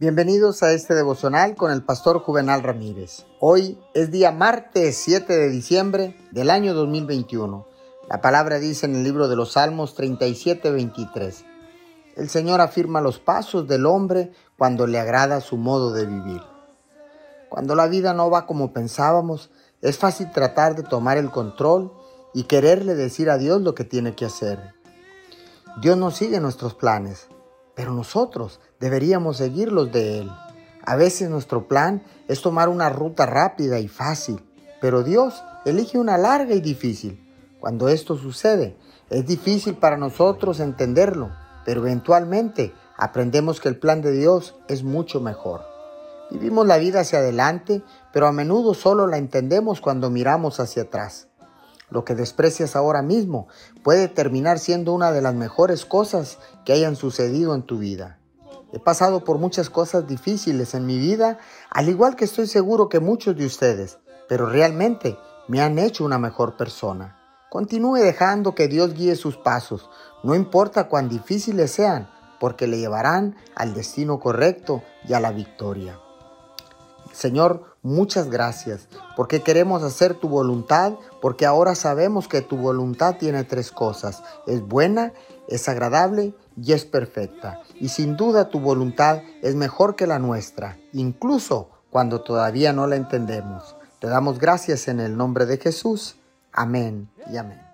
Bienvenidos a este devocional con el pastor Juvenal Ramírez. Hoy es día martes 7 de diciembre del año 2021. La palabra dice en el libro de los Salmos 37, 23. El Señor afirma los pasos del hombre cuando le agrada su modo de vivir. Cuando la vida no va como pensábamos, es fácil tratar de tomar el control y quererle decir a Dios lo que tiene que hacer. Dios no sigue nuestros planes, pero nosotros deberíamos seguir los de Él. A veces nuestro plan es tomar una ruta rápida y fácil, pero Dios elige una larga y difícil. Cuando esto sucede, es difícil para nosotros entenderlo, pero eventualmente aprendemos que el plan de Dios es mucho mejor. Vivimos la vida hacia adelante, pero a menudo solo la entendemos cuando miramos hacia atrás. Lo que desprecias ahora mismo puede terminar siendo una de las mejores cosas que hayan sucedido en tu vida. He pasado por muchas cosas difíciles en mi vida, al igual que estoy seguro que muchos de ustedes, pero realmente me han hecho una mejor persona. Continúe dejando que Dios guíe sus pasos, no importa cuán difíciles sean, porque le llevarán al destino correcto y a la victoria. Señor, muchas gracias, porque queremos hacer tu voluntad, porque ahora sabemos que tu voluntad tiene tres cosas. Es buena, es agradable y es perfecta. Y sin duda tu voluntad es mejor que la nuestra, incluso cuando todavía no la entendemos. Te damos gracias en el nombre de Jesús. Amén y amén.